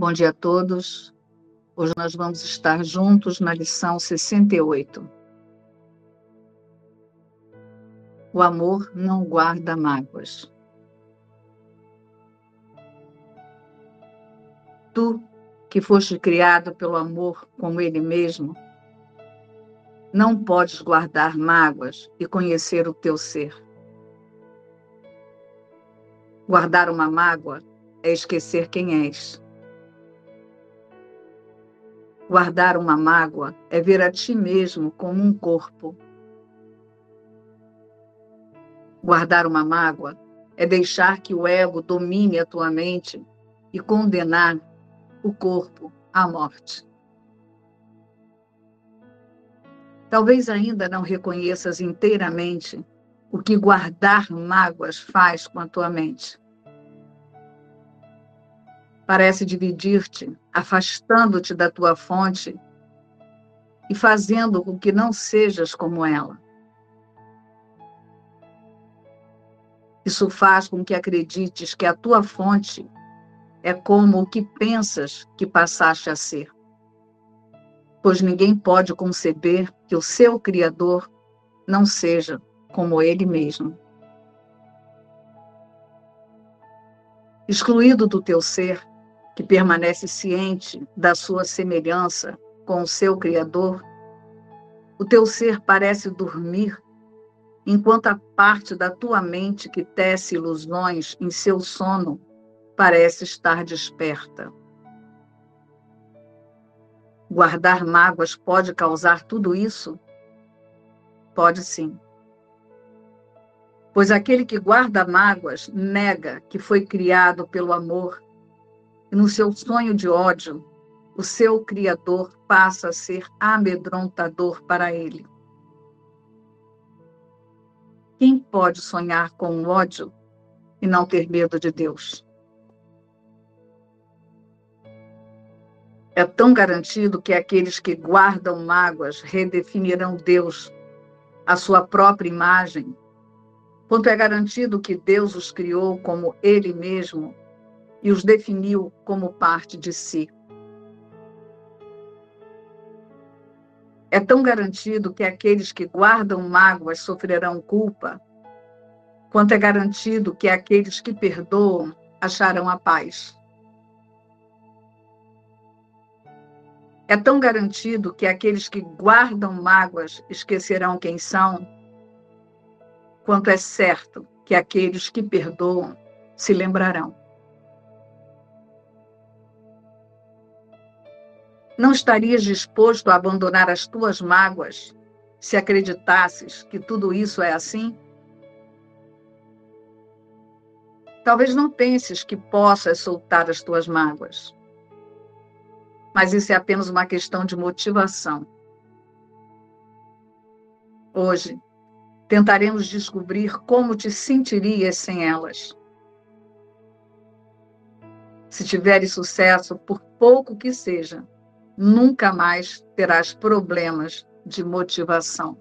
Bom dia a todos. Hoje nós vamos estar juntos na lição 68. O amor não guarda mágoas. Tu, que foste criado pelo amor como ele mesmo, não podes guardar mágoas e conhecer o teu ser. Guardar uma mágoa é esquecer quem és Guardar uma mágoa é ver a ti mesmo como um corpo. Guardar uma mágoa é deixar que o ego domine a tua mente e condenar o corpo à morte. Talvez ainda não reconheças inteiramente o que guardar mágoas faz com a tua mente parece dividir-te, afastando-te da tua fonte e fazendo com que não sejas como ela. Isso faz com que acredites que a tua fonte é como o que pensas que passaste a ser. Pois ninguém pode conceber que o seu Criador não seja como ele mesmo. Excluído do teu ser, que permanece ciente da sua semelhança com o seu Criador, o teu ser parece dormir, enquanto a parte da tua mente que tece ilusões em seu sono parece estar desperta. Guardar mágoas pode causar tudo isso? Pode sim. Pois aquele que guarda mágoas nega que foi criado pelo amor e no seu sonho de ódio, o seu Criador passa a ser amedrontador para ele. Quem pode sonhar com o ódio e não ter medo de Deus? É tão garantido que aqueles que guardam mágoas redefinirão Deus, a sua própria imagem, quanto é garantido que Deus os criou como Ele mesmo e os definiu como parte de si. É tão garantido que aqueles que guardam mágoas sofrerão culpa, quanto é garantido que aqueles que perdoam acharão a paz. É tão garantido que aqueles que guardam mágoas esquecerão quem são, quanto é certo que aqueles que perdoam se lembrarão. Não estarias disposto a abandonar as tuas mágoas se acreditasses que tudo isso é assim? Talvez não penses que possas soltar as tuas mágoas. Mas isso é apenas uma questão de motivação. Hoje, tentaremos descobrir como te sentirias sem elas. Se tiveres sucesso, por pouco que seja, nunca mais terás problemas de motivação.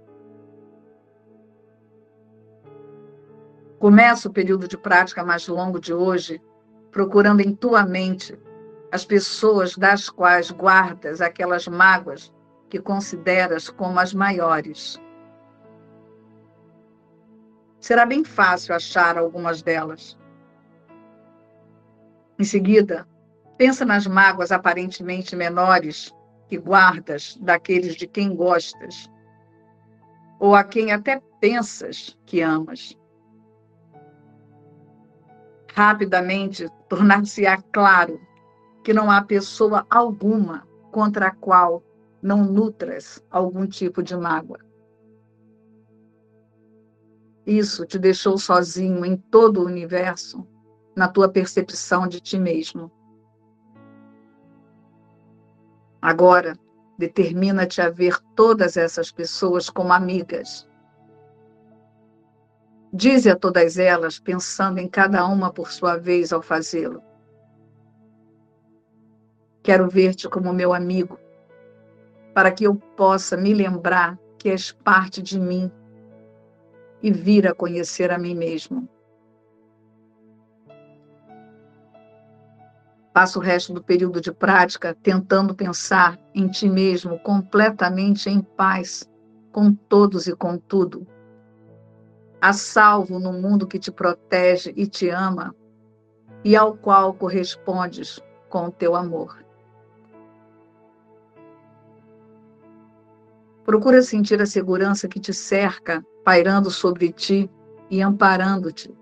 Começa o período de prática mais longo de hoje procurando em tua mente as pessoas das quais guardas aquelas mágoas que consideras como as maiores. Será bem fácil achar algumas delas. Em seguida, Pensa nas mágoas aparentemente menores que guardas daqueles de quem gostas, ou a quem até pensas que amas. Rapidamente tornar-se-á claro que não há pessoa alguma contra a qual não nutras algum tipo de mágoa. Isso te deixou sozinho em todo o universo, na tua percepção de ti mesmo. Agora, determina-te a ver todas essas pessoas como amigas. Dize a todas elas, pensando em cada uma por sua vez ao fazê-lo. Quero ver-te como meu amigo, para que eu possa me lembrar que és parte de mim e vir a conhecer a mim mesmo. Passa o resto do período de prática tentando pensar em ti mesmo completamente em paz com todos e com tudo. A salvo no mundo que te protege e te ama e ao qual correspondes com o teu amor. Procura sentir a segurança que te cerca, pairando sobre ti e amparando-te.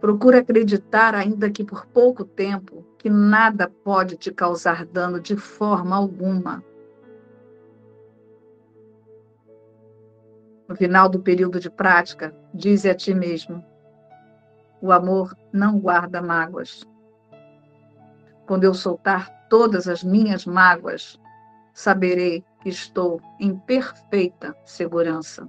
Procura acreditar, ainda que por pouco tempo, que nada pode te causar dano de forma alguma. No final do período de prática, dize a ti mesmo: o amor não guarda mágoas. Quando eu soltar todas as minhas mágoas, saberei que estou em perfeita segurança.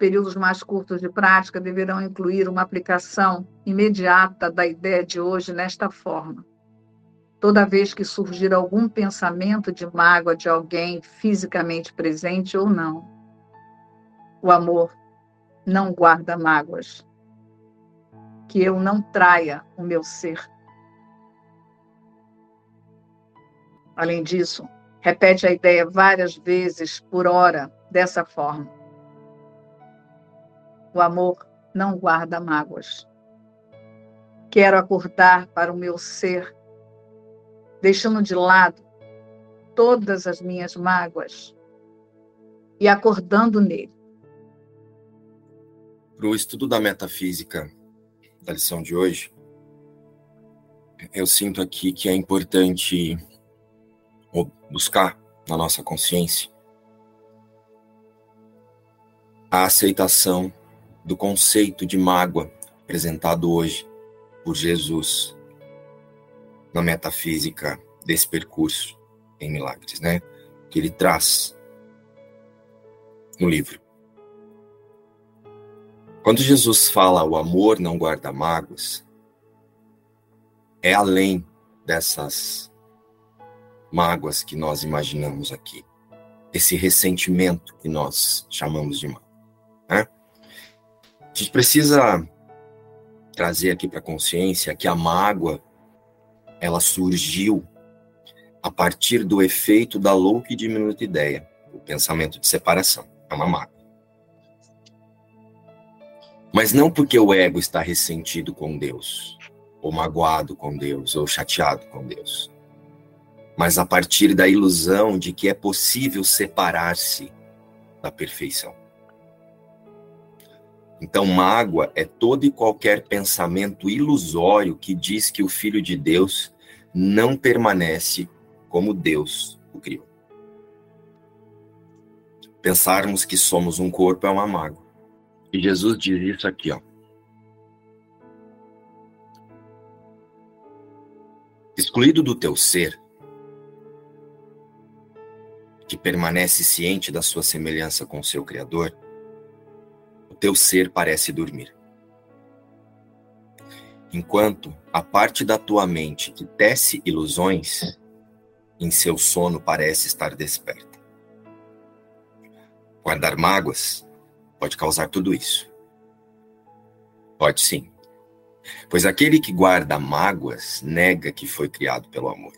Períodos mais curtos de prática deverão incluir uma aplicação imediata da ideia de hoje nesta forma. Toda vez que surgir algum pensamento de mágoa de alguém fisicamente presente ou não, o amor não guarda mágoas que eu não traia o meu ser. Além disso, repete a ideia várias vezes por hora, dessa forma. O amor não guarda mágoas. Quero acordar para o meu ser, deixando de lado todas as minhas mágoas e acordando nele. Para o estudo da metafísica da lição de hoje, eu sinto aqui que é importante buscar na nossa consciência a aceitação do conceito de mágoa apresentado hoje por Jesus na metafísica desse percurso em milagres, né? Que ele traz no livro. Quando Jesus fala o amor não guarda mágoas, é além dessas mágoas que nós imaginamos aqui, esse ressentimento que nós chamamos de mágoa. Né? A gente precisa trazer aqui para a consciência que a mágoa ela surgiu a partir do efeito da louca e diminuta ideia, o pensamento de separação. É uma mágoa. Mas não porque o ego está ressentido com Deus, ou magoado com Deus, ou chateado com Deus, mas a partir da ilusão de que é possível separar-se da perfeição. Então, mágoa é todo e qualquer pensamento ilusório que diz que o Filho de Deus não permanece como Deus o criou. Pensarmos que somos um corpo é uma mágoa. E Jesus diz isso aqui, ó. Excluído do teu ser, que permanece ciente da sua semelhança com o seu Criador, teu ser parece dormir. Enquanto a parte da tua mente que tece ilusões, em seu sono parece estar desperta. Guardar mágoas pode causar tudo isso. Pode sim. Pois aquele que guarda mágoas nega que foi criado pelo amor.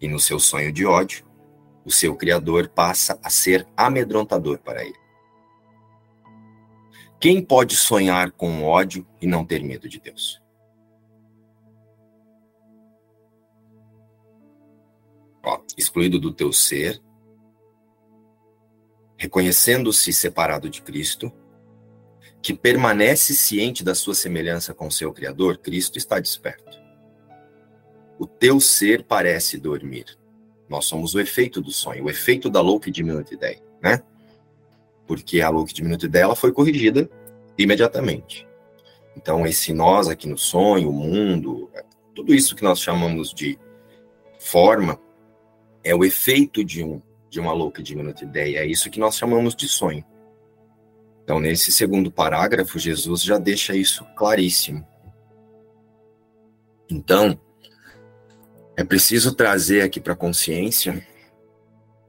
E no seu sonho de ódio, o seu Criador passa a ser amedrontador para ele. Quem pode sonhar com ódio e não ter medo de Deus? Ó, excluído do teu ser, reconhecendo-se separado de Cristo, que permanece ciente da sua semelhança com seu Criador, Cristo está desperto. O teu ser parece dormir. Nós somos o efeito do sonho, o efeito da louca e diminuta ideia, né? Porque a louca e diminuta ideia ela foi corrigida imediatamente. Então, esse nós aqui no sonho, o mundo, tudo isso que nós chamamos de forma, é o efeito de um de uma louca e diminuta ideia. É isso que nós chamamos de sonho. Então, nesse segundo parágrafo, Jesus já deixa isso claríssimo. Então, é preciso trazer aqui para a consciência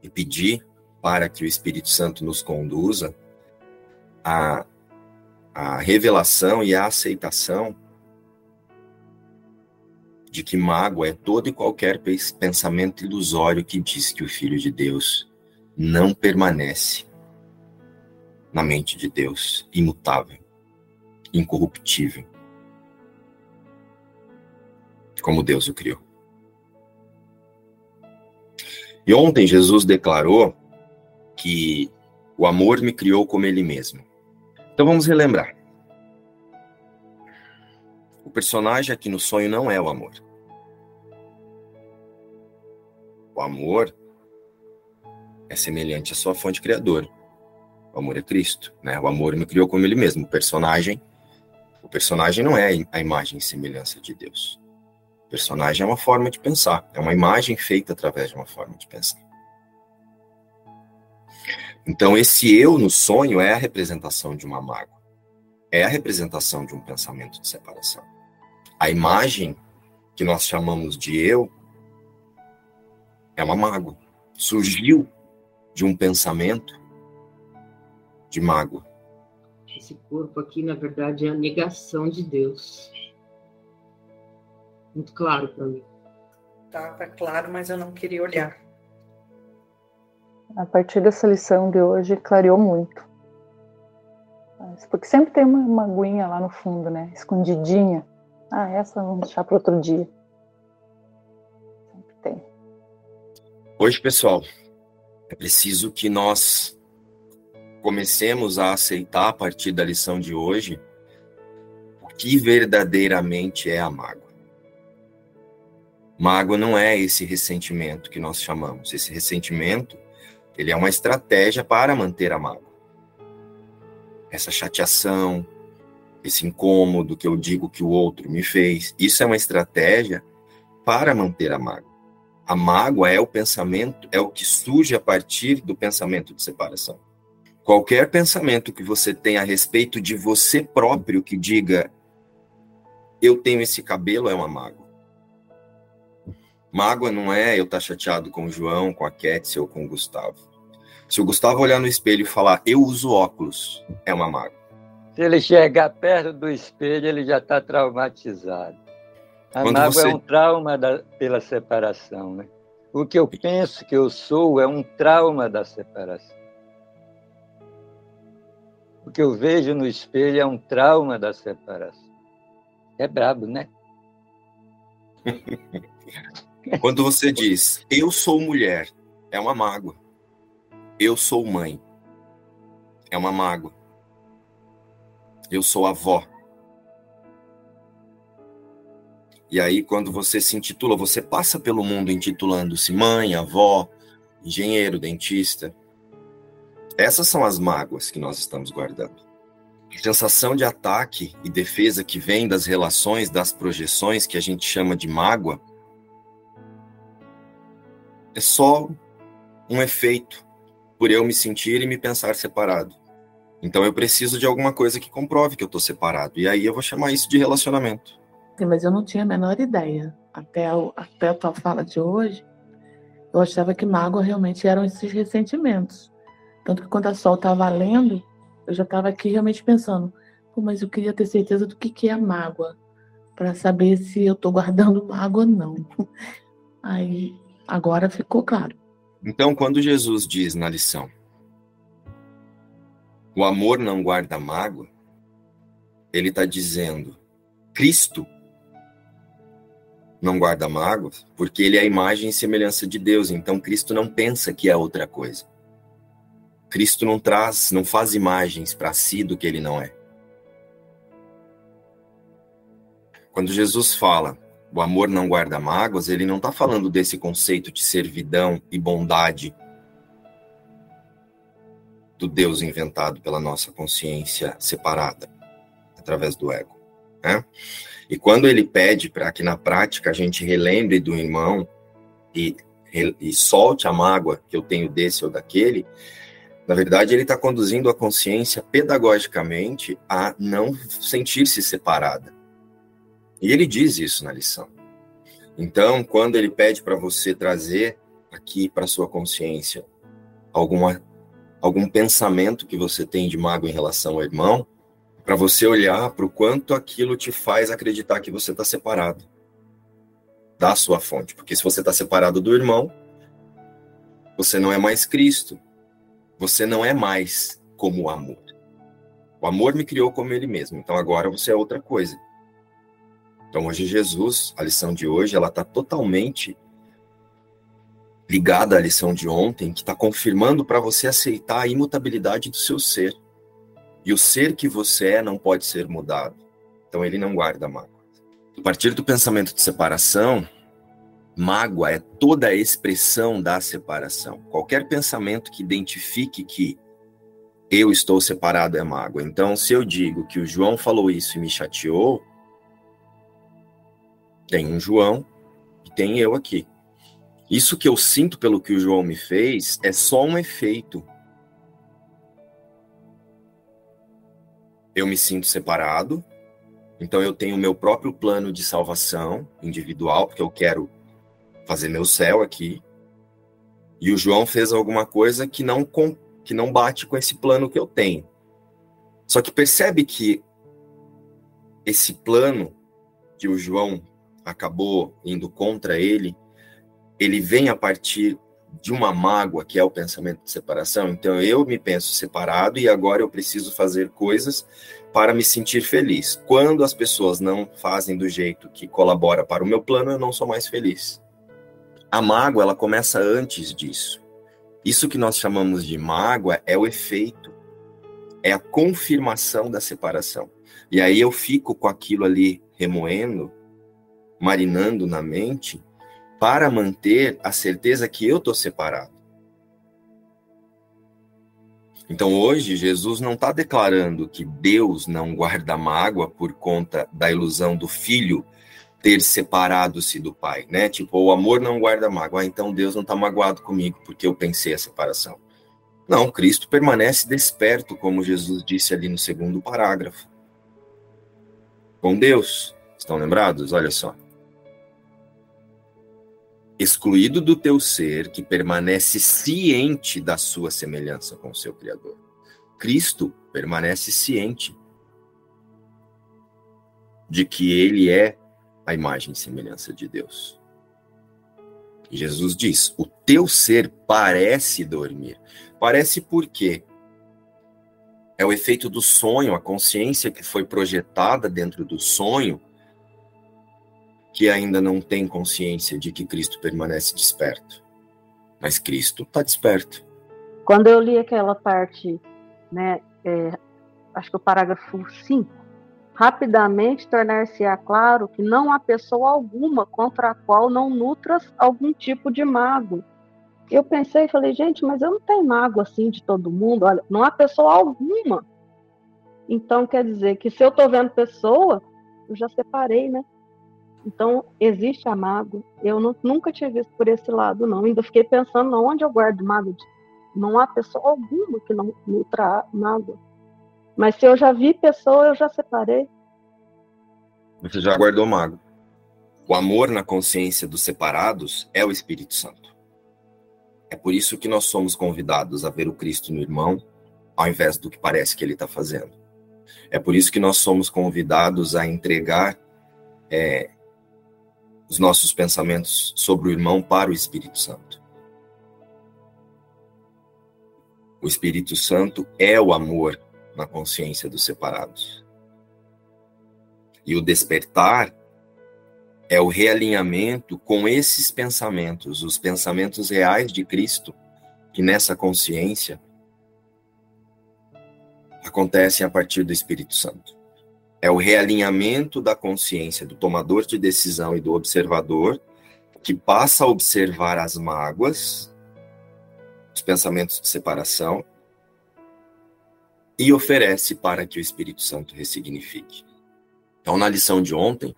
e pedir para que o Espírito Santo nos conduza a revelação e a aceitação de que mágoa é todo e qualquer pensamento ilusório que diz que o Filho de Deus não permanece na mente de Deus, imutável, incorruptível, como Deus o criou. E ontem Jesus declarou que o amor me criou como ele mesmo. Então vamos relembrar. O personagem aqui no sonho não é o amor. O amor é semelhante à sua fonte criadora. O amor é Cristo, né? O amor me criou como ele mesmo. O personagem, o personagem não é a imagem e semelhança de Deus. O personagem é uma forma de pensar, é uma imagem feita através de uma forma de pensar. Então esse eu no sonho é a representação de uma mágoa. É a representação de um pensamento de separação. A imagem que nós chamamos de eu é uma mágoa. Surgiu de um pensamento de mágoa. Esse corpo aqui, na verdade, é a negação de Deus. Muito claro para mim. Estava claro, mas eu não queria olhar. A partir dessa lição de hoje, clareou muito. Porque sempre tem uma, uma aguinha lá no fundo, né? Escondidinha. Ah, essa vamos deixar para outro dia. Sempre tem. Hoje, pessoal, é preciso que nós comecemos a aceitar a partir da lição de hoje o que verdadeiramente é a mágoa. Mágoa não é esse ressentimento que nós chamamos. Esse ressentimento, ele é uma estratégia para manter a mágoa. Essa chateação, esse incômodo que eu digo que o outro me fez, isso é uma estratégia para manter a mágoa. A mágoa é o pensamento, é o que surge a partir do pensamento de separação. Qualquer pensamento que você tenha a respeito de você próprio que diga eu tenho esse cabelo é uma mágoa. Mágoa não é eu estar tá chateado com o João, com a Ketsi ou com o Gustavo. Se o Gustavo olhar no espelho e falar eu uso óculos, é uma mágoa. Se ele chegar perto do espelho, ele já está traumatizado. A Quando mágoa você... é um trauma da, pela separação, né? O que eu penso que eu sou é um trauma da separação. O que eu vejo no espelho é um trauma da separação. É brabo, né? Quando você diz, eu sou mulher, é uma mágoa. Eu sou mãe, é uma mágoa. Eu sou avó, E aí, quando você se intitula, você passa pelo mundo intitulando-se mãe, avó, engenheiro, dentista. Essas são as mágoas que nós estamos guardando. A sensação de ataque e defesa que vem das relações, das projeções que a gente chama de mágoa, é só um efeito por eu me sentir e me pensar separado. Então eu preciso de alguma coisa que comprove que eu estou separado. E aí eu vou chamar isso de relacionamento. Sim, mas eu não tinha a menor ideia. Até, a, até a tua fala de hoje, eu achava que mágoa realmente eram esses ressentimentos. Tanto que quando a Sol estava lendo, eu já estava aqui realmente pensando, mas eu queria ter certeza do que, que é mágoa, para saber se eu estou guardando mágoa ou não. Aí, agora ficou claro. Então, quando Jesus diz na lição, o amor não guarda mágoa, ele está dizendo, Cristo não guarda mágoas, porque ele é a imagem e semelhança de Deus. Então Cristo não pensa que é outra coisa. Cristo não traz, não faz imagens para si do que ele não é. Quando Jesus fala, o amor não guarda mágoas, ele não está falando desse conceito de servidão e bondade do Deus inventado pela nossa consciência separada através do ego. Né? E quando ele pede para que na prática a gente relembre do irmão e, e solte a mágoa que eu tenho desse ou daquele, na verdade ele está conduzindo a consciência pedagogicamente a não sentir-se separada. E ele diz isso na lição. Então, quando ele pede para você trazer aqui para sua consciência alguma algum pensamento que você tem de mágoa em relação ao irmão, para você olhar para o quanto aquilo te faz acreditar que você está separado da sua fonte. Porque se você está separado do irmão, você não é mais Cristo. Você não é mais como o amor. O amor me criou como ele mesmo. Então agora você é outra coisa. Então hoje Jesus, a lição de hoje, ela está totalmente ligada à lição de ontem, que está confirmando para você aceitar a imutabilidade do seu ser. E o ser que você é não pode ser mudado. Então ele não guarda mágoa. A partir do pensamento de separação, mágoa é toda a expressão da separação. Qualquer pensamento que identifique que eu estou separado é mágoa. Então, se eu digo que o João falou isso e me chateou, tem um João e tem eu aqui. Isso que eu sinto pelo que o João me fez é só um efeito. Eu me sinto separado, então eu tenho o meu próprio plano de salvação individual, porque eu quero fazer meu céu aqui. E o João fez alguma coisa que não que não bate com esse plano que eu tenho. Só que percebe que esse plano que o João acabou indo contra ele ele vem a partir de uma mágoa, que é o pensamento de separação. Então eu me penso separado e agora eu preciso fazer coisas para me sentir feliz. Quando as pessoas não fazem do jeito que colabora para o meu plano, eu não sou mais feliz. A mágoa, ela começa antes disso. Isso que nós chamamos de mágoa é o efeito, é a confirmação da separação. E aí eu fico com aquilo ali remoendo, marinando na mente, para manter a certeza que eu estou separado. Então hoje Jesus não está declarando que Deus não guarda mágoa por conta da ilusão do filho ter separado-se do pai, né? Tipo, o amor não guarda mágoa, ah, então Deus não está magoado comigo porque eu pensei a separação. Não, Cristo permanece desperto, como Jesus disse ali no segundo parágrafo. Com Deus. Estão lembrados? Olha só excluído do teu ser, que permanece ciente da sua semelhança com o seu Criador. Cristo permanece ciente de que ele é a imagem e semelhança de Deus. Jesus diz: o teu ser parece dormir. Parece por quê? É o efeito do sonho, a consciência que foi projetada dentro do sonho que ainda não tem consciência de que Cristo permanece desperto. Mas Cristo está desperto. Quando eu li aquela parte, né, é, acho que o parágrafo 5, rapidamente tornar-se-á claro que não há pessoa alguma contra a qual não nutras algum tipo de mago. Eu pensei e falei, gente, mas eu não tenho mago assim de todo mundo. Olha, não há pessoa alguma. Então quer dizer que se eu estou vendo pessoa, eu já separei, né? Então, existe a mágoa. Eu não, nunca tinha visto por esse lado, não. Ainda fiquei pensando onde eu guardo mágoa. Não há pessoa alguma que não nutra mágoa. Mas se eu já vi pessoa, eu já separei. Você já guardou mágoa. O amor na consciência dos separados é o Espírito Santo. É por isso que nós somos convidados a ver o Cristo no irmão, ao invés do que parece que ele está fazendo. É por isso que nós somos convidados a entregar é, os nossos pensamentos sobre o irmão para o Espírito Santo. O Espírito Santo é o amor na consciência dos separados. E o despertar é o realinhamento com esses pensamentos, os pensamentos reais de Cristo, que nessa consciência acontecem a partir do Espírito Santo é o realinhamento da consciência do tomador de decisão e do observador, que passa a observar as mágoas, os pensamentos de separação, e oferece para que o Espírito Santo ressignifique. Então, na lição de ontem,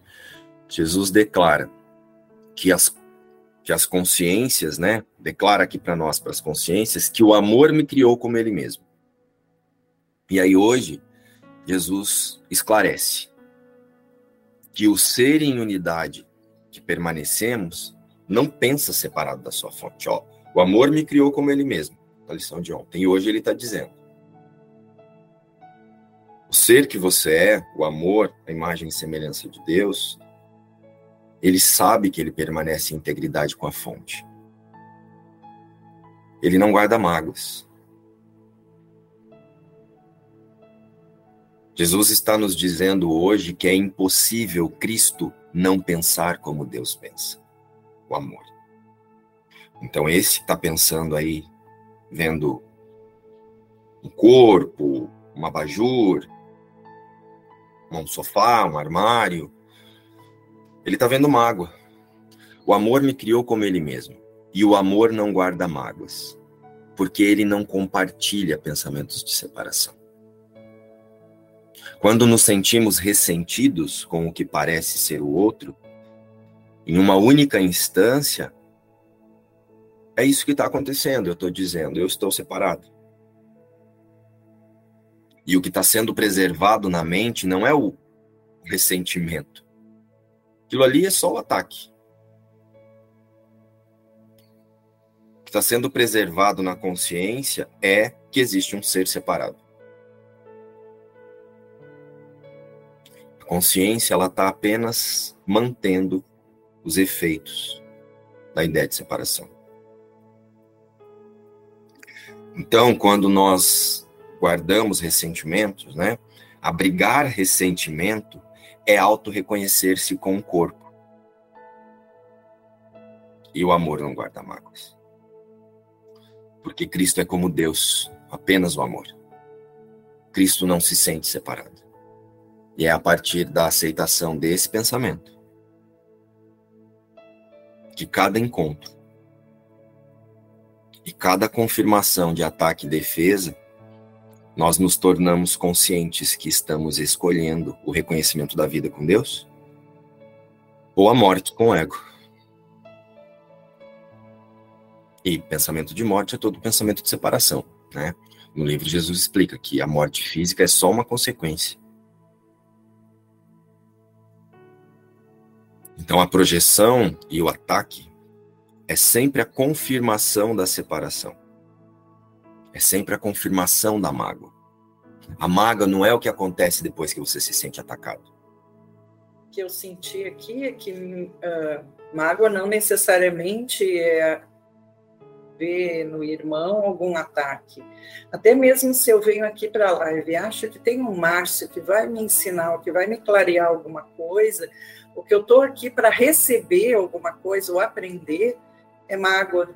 Jesus declara que as, que as consciências, né, declara aqui para nós, para as consciências, que o amor me criou como ele mesmo. E aí hoje, Jesus esclarece que o ser em unidade que permanecemos não pensa separado da sua fonte. Ó, o amor me criou como ele mesmo. na lição de ontem. E hoje ele está dizendo: o ser que você é, o amor, a imagem e semelhança de Deus, ele sabe que ele permanece em integridade com a fonte. Ele não guarda mágoas. Jesus está nos dizendo hoje que é impossível Cristo não pensar como Deus pensa. O amor. Então, esse está pensando aí, vendo um corpo, um abajur, um sofá, um armário. Ele está vendo mágoa. O amor me criou como ele mesmo. E o amor não guarda mágoas, porque ele não compartilha pensamentos de separação. Quando nos sentimos ressentidos com o que parece ser o outro, em uma única instância, é isso que está acontecendo. Eu estou dizendo, eu estou separado. E o que está sendo preservado na mente não é o ressentimento. Aquilo ali é só o ataque. O que está sendo preservado na consciência é que existe um ser separado. A consciência ela está apenas mantendo os efeitos da ideia de separação. Então, quando nós guardamos ressentimentos, né? Abrigar ressentimento é auto-reconhecer-se com o corpo. E o amor não guarda mágoas. Porque Cristo é como Deus, apenas o amor. Cristo não se sente separado. E é a partir da aceitação desse pensamento que cada encontro e cada confirmação de ataque e defesa, nós nos tornamos conscientes que estamos escolhendo o reconhecimento da vida com Deus ou a morte com o ego. E pensamento de morte é todo pensamento de separação, né? No livro Jesus explica que a morte física é só uma consequência Então a projeção e o ataque é sempre a confirmação da separação. É sempre a confirmação da mágoa. A mágoa não é o que acontece depois que você se sente atacado. O que eu senti aqui é que uh, mágoa não necessariamente é ver no irmão algum ataque. Até mesmo se eu venho aqui para a live e acho que tem um Márcio que vai me ensinar, que vai me clarear alguma coisa, o que eu estou aqui para receber alguma coisa ou aprender é mágoa,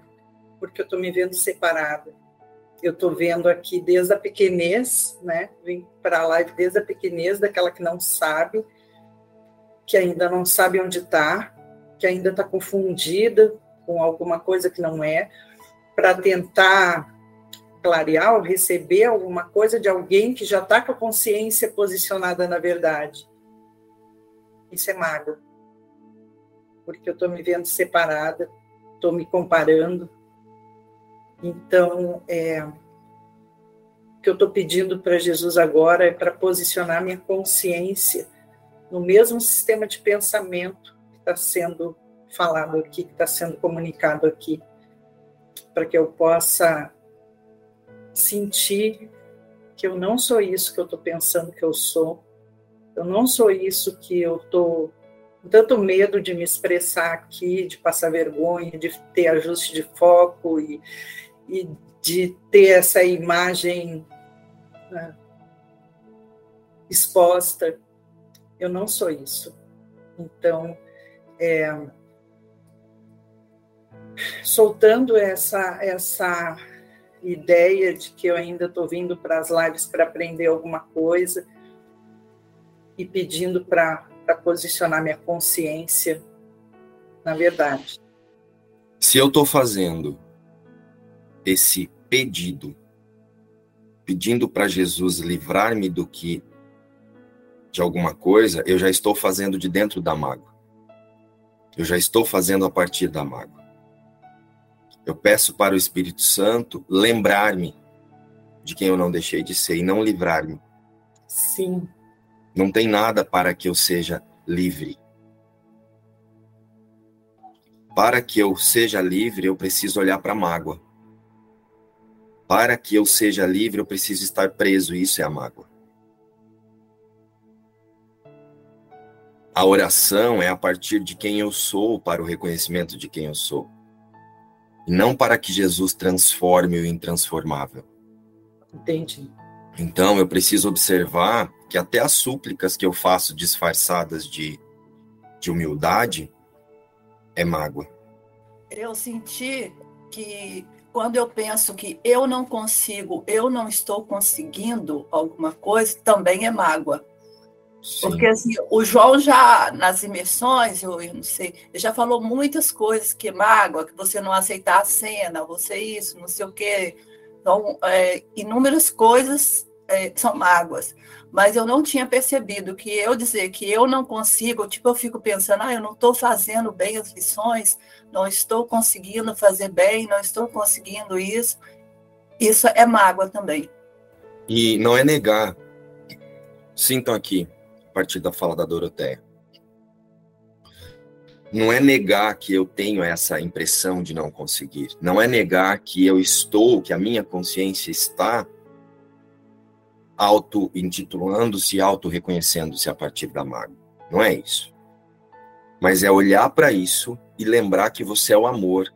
porque eu estou me vendo separada. Eu estou vendo aqui desde a pequenez, né? Vim para a live desde a pequenez, daquela que não sabe, que ainda não sabe onde está, que ainda está confundida com alguma coisa que não é, para tentar clarear ou receber alguma coisa de alguém que já está com a consciência posicionada na verdade. Isso é mágoa. Porque eu estou me vendo separada, estou me comparando. Então, é, o que eu estou pedindo para Jesus agora é para posicionar minha consciência no mesmo sistema de pensamento que está sendo falado aqui, que está sendo comunicado aqui, para que eu possa sentir que eu não sou isso que eu estou pensando que eu sou, eu não sou isso que eu estou com tanto medo de me expressar aqui, de passar vergonha, de ter ajuste de foco e, e de ter essa imagem né, exposta. Eu não sou isso. Então, é, soltando essa, essa ideia de que eu ainda estou vindo para as lives para aprender alguma coisa, e pedindo para posicionar minha consciência na verdade. Se eu estou fazendo esse pedido, pedindo para Jesus livrar-me do que de alguma coisa, eu já estou fazendo de dentro da mágoa. Eu já estou fazendo a partir da mágoa. Eu peço para o Espírito Santo lembrar-me de quem eu não deixei de ser e não livrar-me. Sim. Não tem nada para que eu seja livre. Para que eu seja livre, eu preciso olhar para a mágoa. Para que eu seja livre, eu preciso estar preso, isso é a mágoa. A oração é a partir de quem eu sou para o reconhecimento de quem eu sou. E não para que Jesus transforme o intransformável. Entendi. Então eu preciso observar que até as súplicas que eu faço disfarçadas de, de humildade é mágoa. Eu senti que quando eu penso que eu não consigo, eu não estou conseguindo alguma coisa, também é mágoa. Sim. Porque assim, o João já, nas imersões, eu, eu, não sei, ele já falou muitas coisas que mágoa, que você não aceitar a cena, você isso, não sei o quê. Então, é, inúmeras coisas é, são mágoas. Mas eu não tinha percebido que eu dizer que eu não consigo, tipo, eu fico pensando, ah, eu não estou fazendo bem as lições, não estou conseguindo fazer bem, não estou conseguindo isso. Isso é mágoa também. E não é negar. Sintam aqui, a partir da fala da Doroteia. Não é negar que eu tenho essa impressão de não conseguir. Não é negar que eu estou, que a minha consciência está auto-intitulando-se, auto-reconhecendo-se a partir da mágoa. Não é isso. Mas é olhar para isso e lembrar que você é o amor,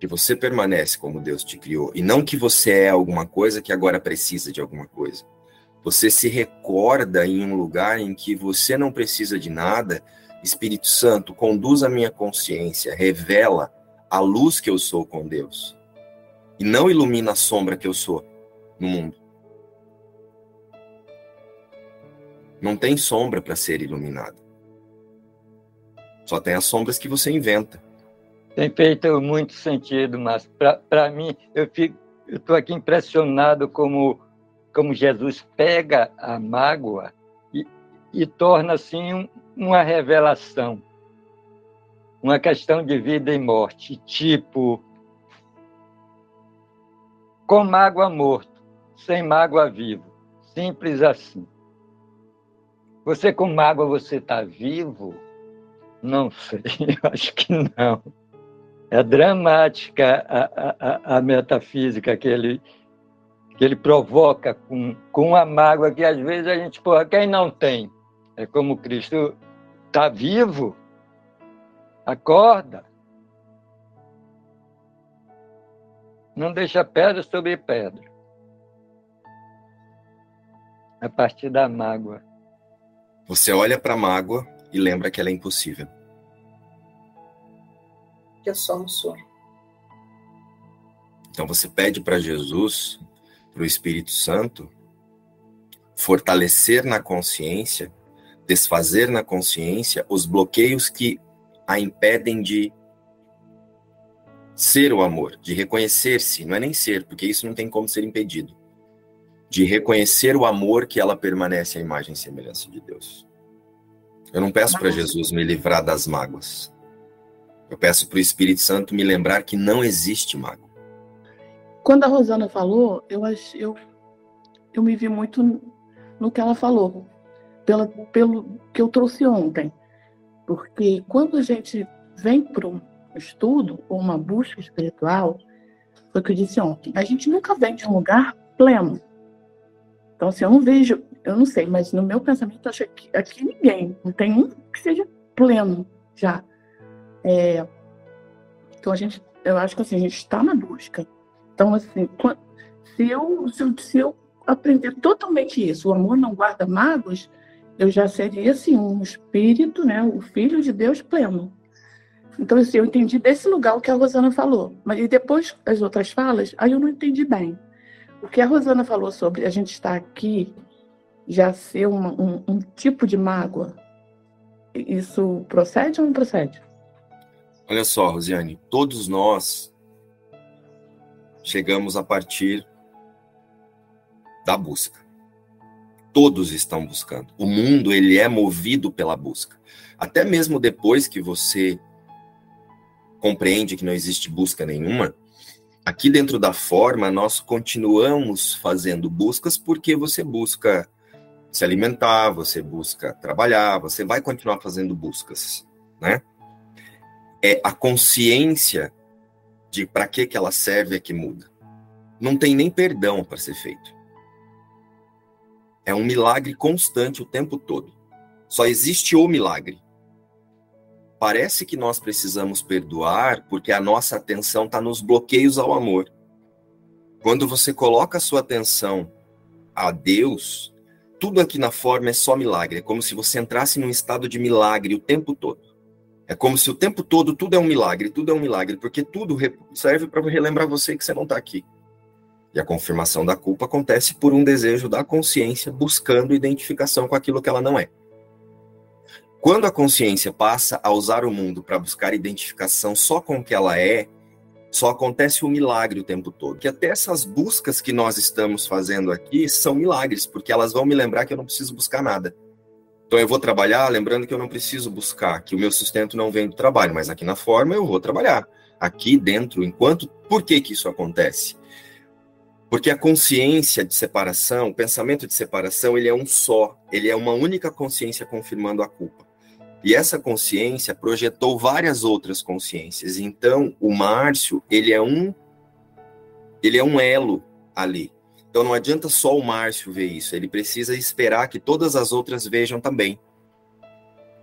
que você permanece como Deus te criou, e não que você é alguma coisa que agora precisa de alguma coisa. Você se recorda em um lugar em que você não precisa de nada. Espírito Santo, conduz a minha consciência, revela a luz que eu sou com Deus. E não ilumina a sombra que eu sou no mundo. Não tem sombra para ser iluminada. Só tem as sombras que você inventa. Tem feito muito sentido, mas para mim, eu estou aqui impressionado como, como Jesus pega a mágoa e, e torna assim um, uma revelação, uma questão de vida e morte, tipo com mágoa morto, sem mágoa vivo, simples assim. Você com mágoa, você está vivo? Não sei, acho que não. É dramática a, a, a, metafísica que ele, que ele provoca com, com a mágoa que às vezes a gente, porra, quem não tem? É como Cristo está vivo, acorda. Não deixa pedra sobre pedra. A partir da mágoa. Você olha para a mágoa e lembra que ela é impossível. É só um sonho. Então você pede para Jesus, para o Espírito Santo, fortalecer na consciência, desfazer na consciência os bloqueios que a impedem de ser o amor, de reconhecer-se, não é nem ser, porque isso não tem como ser impedido de reconhecer o amor que ela permanece à imagem e semelhança de Deus. Eu não peço para Jesus me livrar das mágoas. Eu peço para o Espírito Santo me lembrar que não existe mágoa. Quando a Rosana falou, eu, eu, eu me vi muito no que ela falou, pela, pelo que eu trouxe ontem. Porque quando a gente vem para um estudo ou uma busca espiritual, foi o que eu disse ontem, a gente nunca vem de um lugar pleno. Então, assim, eu não vejo, eu não sei, mas no meu pensamento, acho que aqui ninguém, não tem um que seja pleno já. É, então, a gente, eu acho que assim, a gente está na busca. Então, assim, se eu, se eu, se eu aprender totalmente isso, o amor não guarda mágoas, eu já seria, assim, um espírito, né, o filho de Deus pleno. Então, assim, eu entendi desse lugar o que a Rosana falou. Mas e depois as outras falas, aí eu não entendi bem. O que a Rosana falou sobre a gente estar aqui já ser uma, um, um tipo de mágoa, isso procede ou não procede? Olha só, Rosiane, todos nós chegamos a partir da busca. Todos estão buscando. O mundo ele é movido pela busca. Até mesmo depois que você compreende que não existe busca nenhuma, aqui dentro da forma, nós continuamos fazendo buscas porque você busca se alimentar, você busca trabalhar, você vai continuar fazendo buscas, né? É a consciência de para que que ela serve é que muda. não tem nem perdão para ser feito. É um milagre constante o tempo todo. Só existe o milagre. Parece que nós precisamos perdoar porque a nossa atenção está nos bloqueios ao amor. Quando você coloca a sua atenção a Deus, tudo aqui na forma é só milagre. É como se você entrasse num estado de milagre o tempo todo. É como se o tempo todo tudo é um milagre, tudo é um milagre, porque tudo serve para relembrar você que você não está aqui. E a confirmação da culpa acontece por um desejo da consciência buscando identificação com aquilo que ela não é. Quando a consciência passa a usar o mundo para buscar identificação só com o que ela é, só acontece um milagre o tempo todo. Que até essas buscas que nós estamos fazendo aqui são milagres, porque elas vão me lembrar que eu não preciso buscar nada. Então eu vou trabalhar lembrando que eu não preciso buscar, que o meu sustento não vem do trabalho, mas aqui na forma eu vou trabalhar. Aqui dentro, enquanto. Por que, que isso acontece? Porque a consciência de separação, o pensamento de separação, ele é um só, ele é uma única consciência confirmando a culpa. E essa consciência projetou várias outras consciências. Então, o Márcio, ele é um ele é um elo ali. Então não adianta só o Márcio ver isso, ele precisa esperar que todas as outras vejam também.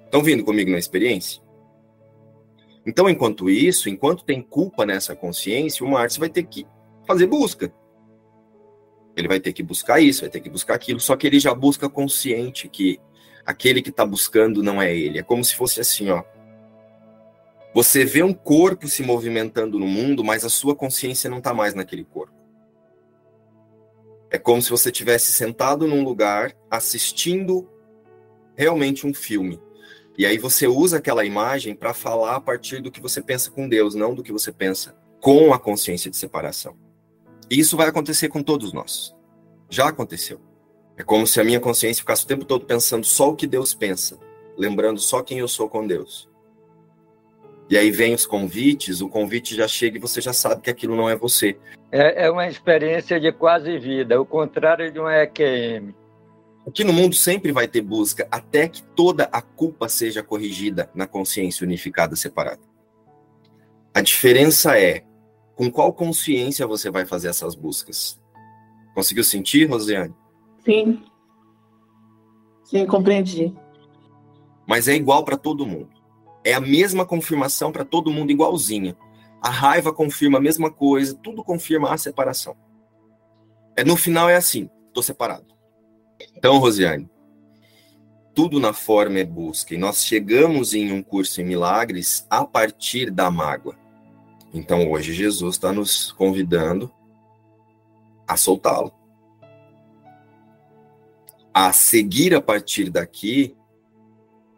Estão vindo comigo na experiência? Então, enquanto isso, enquanto tem culpa nessa consciência, o Márcio vai ter que fazer busca. Ele vai ter que buscar isso, vai ter que buscar aquilo, só que ele já busca consciente que aquele que está buscando não é ele. É como se fosse assim, ó. Você vê um corpo se movimentando no mundo, mas a sua consciência não está mais naquele corpo. É como se você tivesse sentado num lugar assistindo realmente um filme. E aí você usa aquela imagem para falar a partir do que você pensa com Deus, não do que você pensa com a consciência de separação. E isso vai acontecer com todos nós. Já aconteceu. É como se a minha consciência ficasse o tempo todo pensando só o que Deus pensa, lembrando só quem eu sou com Deus. E aí vem os convites, o convite já chega e você já sabe que aquilo não é você. É, é uma experiência de quase vida, o contrário de um EQM. Aqui no mundo sempre vai ter busca, até que toda a culpa seja corrigida na consciência unificada separada. A diferença é com qual consciência você vai fazer essas buscas? Conseguiu sentir, Rosiane? Sim. Sim, compreendi. Mas é igual para todo mundo. É a mesma confirmação para todo mundo, igualzinha. A raiva confirma a mesma coisa, tudo confirma a separação. É, no final é assim, estou separado. Então, Rosiane, tudo na forma é busca. E nós chegamos em um curso em milagres a partir da mágoa. Então hoje Jesus está nos convidando a soltá-lo. A seguir a partir daqui,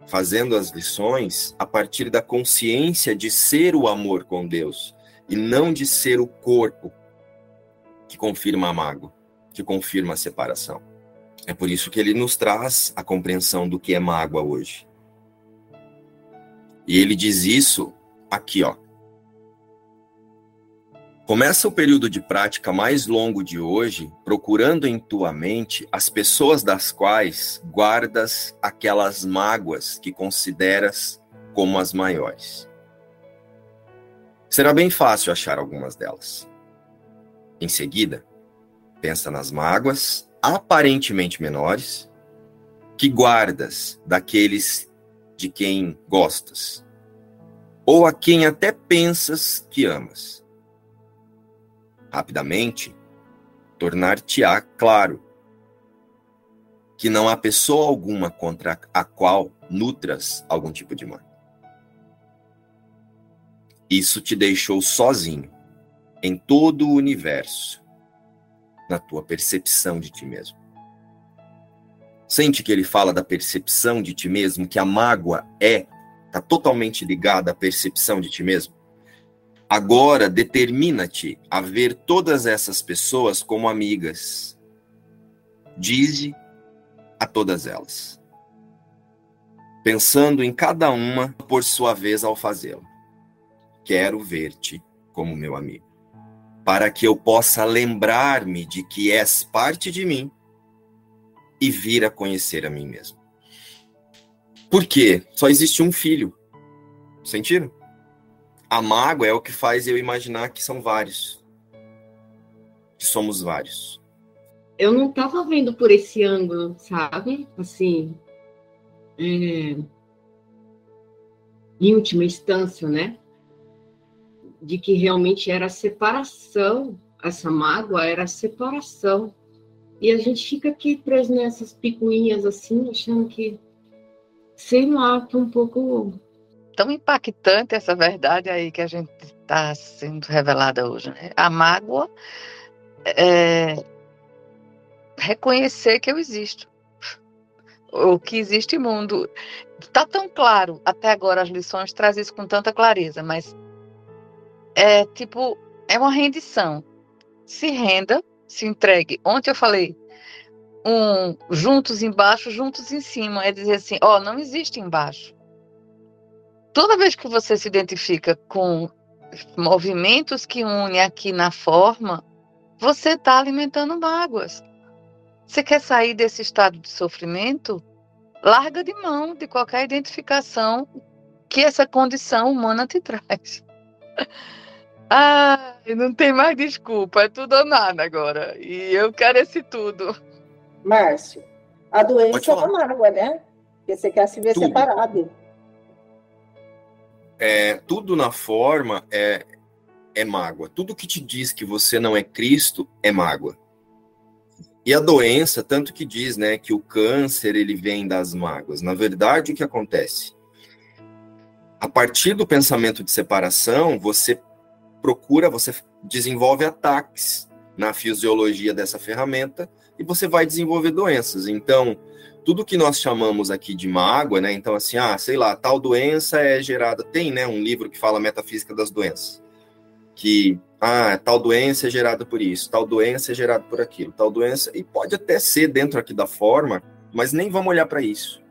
fazendo as lições, a partir da consciência de ser o amor com Deus e não de ser o corpo que confirma a mágoa, que confirma a separação. É por isso que ele nos traz a compreensão do que é mágoa hoje. E ele diz isso aqui, ó. Começa o período de prática mais longo de hoje, procurando em tua mente as pessoas das quais guardas aquelas mágoas que consideras como as maiores. Será bem fácil achar algumas delas. Em seguida, pensa nas mágoas aparentemente menores que guardas daqueles de quem gostas, ou a quem até pensas que amas rapidamente, tornar-te-á claro que não há pessoa alguma contra a qual nutras algum tipo de mal. Isso te deixou sozinho em todo o universo, na tua percepção de ti mesmo. Sente que ele fala da percepção de ti mesmo, que a mágoa é, está totalmente ligada à percepção de ti mesmo? Agora determina-te a ver todas essas pessoas como amigas. Dize a todas elas, pensando em cada uma por sua vez ao fazê-lo. Quero ver-te como meu amigo, para que eu possa lembrar-me de que és parte de mim e vir a conhecer a mim mesmo. Por quê? Só existe um filho. Sentiram? A mágoa é o que faz eu imaginar que são vários. que somos vários. Eu não estava vendo por esse ângulo, sabe? Assim, é, em última instância, né? De que realmente era a separação, essa mágoa era a separação. E a gente fica aqui preso nessas picuinhas assim, achando que, sei lá, que um pouco. Tão impactante essa verdade aí que a gente está sendo revelada hoje, né? A mágoa é reconhecer que eu existo o que existe mundo. Está tão claro, até agora as lições trazem isso com tanta clareza, mas é tipo, é uma rendição. Se renda, se entregue. Ontem eu falei, um juntos embaixo, juntos em cima. É dizer assim, ó, oh, não existe embaixo. Toda vez que você se identifica com movimentos que unem aqui na forma, você está alimentando mágoas. Você quer sair desse estado de sofrimento? Larga de mão de qualquer identificação que essa condição humana te traz. Ah, não tem mais desculpa, é tudo ou nada agora. E eu quero esse tudo. Márcio, a doença é uma mágoa, né? Porque você quer se ver tudo. separado. É, tudo na forma é, é mágoa. Tudo que te diz que você não é Cristo é mágoa. E a doença, tanto que diz, né, que o câncer ele vem das mágoas. Na verdade, o que acontece? A partir do pensamento de separação, você procura, você desenvolve ataques na fisiologia dessa ferramenta e você vai desenvolver doenças. Então, tudo que nós chamamos aqui de mágoa, né? Então, assim, ah, sei lá, tal doença é gerada. Tem, né, um livro que fala metafísica das doenças, que ah, tal doença é gerada por isso, tal doença é gerada por aquilo, tal doença, e pode até ser dentro aqui da forma, mas nem vamos olhar para isso.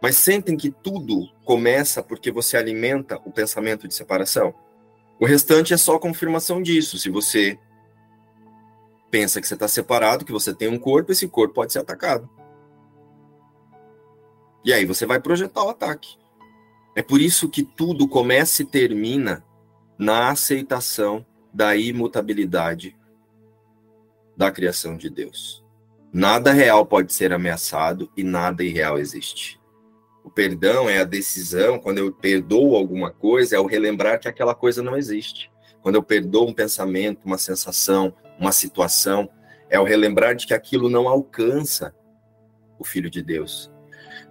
Mas sentem que tudo começa porque você alimenta o pensamento de separação. O restante é só confirmação disso. Se você pensa que você está separado, que você tem um corpo, esse corpo pode ser atacado. E aí você vai projetar o ataque. É por isso que tudo começa e termina na aceitação da imutabilidade da criação de Deus. Nada real pode ser ameaçado e nada irreal existe. O perdão é a decisão, quando eu perdoo alguma coisa, é o relembrar que aquela coisa não existe. Quando eu perdoo um pensamento, uma sensação, uma situação, é o relembrar de que aquilo não alcança o Filho de Deus.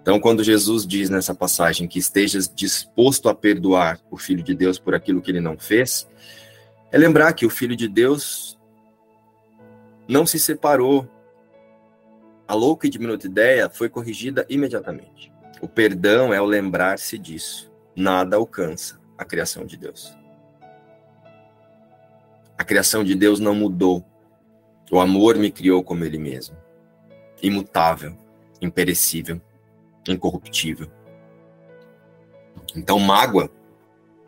Então, quando Jesus diz nessa passagem que estejas disposto a perdoar o Filho de Deus por aquilo que ele não fez, é lembrar que o Filho de Deus não se separou. A louca e diminuta ideia foi corrigida imediatamente. O perdão é o lembrar-se disso. Nada alcança a criação de Deus. A criação de Deus não mudou. O amor me criou como ele mesmo. Imutável, imperecível incorruptível. Então, mágoa